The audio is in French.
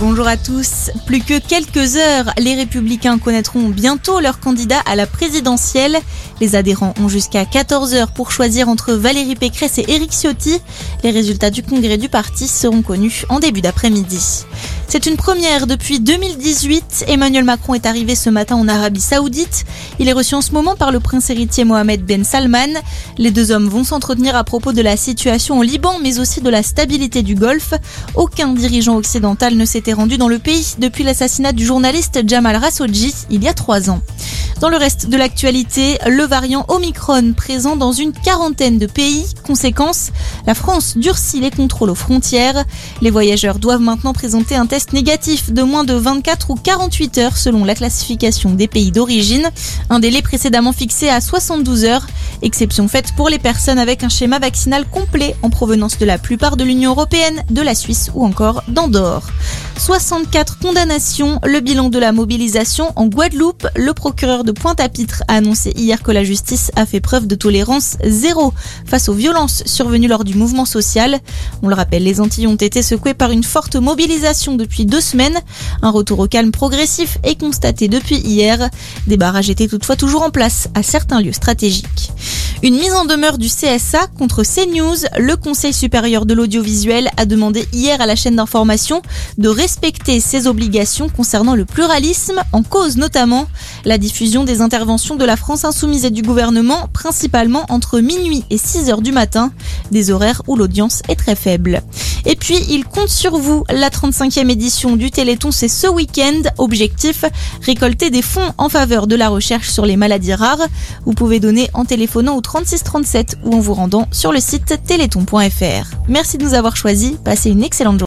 Bonjour à tous. Plus que quelques heures, les républicains connaîtront bientôt leur candidat à la présidentielle. Les adhérents ont jusqu'à 14 heures pour choisir entre Valérie Pécresse et Éric Ciotti. Les résultats du congrès du parti seront connus en début d'après-midi. C'est une première depuis 2018. Emmanuel Macron est arrivé ce matin en Arabie Saoudite. Il est reçu en ce moment par le prince héritier Mohamed Ben Salman. Les deux hommes vont s'entretenir à propos de la situation au Liban, mais aussi de la stabilité du Golfe. Aucun dirigeant occidental ne s'était rendu dans le pays depuis l'assassinat du journaliste Jamal Khashoggi il y a trois ans. Dans le reste de l'actualité, le variant Omicron présent dans une quarantaine de pays. Conséquence, la France durcit les contrôles aux frontières. Les voyageurs doivent maintenant présenter un test négatif de moins de 24 ou 48 heures selon la classification des pays d'origine. Un délai précédemment fixé à 72 heures. Exception faite pour les personnes avec un schéma vaccinal complet en provenance de la plupart de l'Union européenne, de la Suisse ou encore d'Andorre. 64 condamnations, le bilan de la mobilisation en Guadeloupe. Le procureur de Pointe-à-Pitre a annoncé hier que la justice a fait preuve de tolérance zéro face aux violences survenues lors du mouvement social. On le rappelle, les Antilles ont été secouées par une forte mobilisation depuis deux semaines. Un retour au calme progressif est constaté depuis hier. Des barrages étaient toutefois toujours en place à certains lieux stratégiques. Une mise en demeure du CSA contre CNews. Le Conseil supérieur de l'audiovisuel a demandé hier à la chaîne d'information de respecter ses obligations concernant le pluralisme, en cause notamment la diffusion des interventions de la France insoumise et du gouvernement, principalement entre minuit et 6 heures du matin, des horaires où l'audience est très faible. Et puis, il compte sur vous. La 35e édition du Téléthon, c'est ce week-end. Objectif, récolter des fonds en faveur de la recherche sur les maladies rares. Vous pouvez donner en téléphonant au 3637 ou en vous rendant sur le site téléthon.fr. Merci de nous avoir choisis. Passez une excellente journée.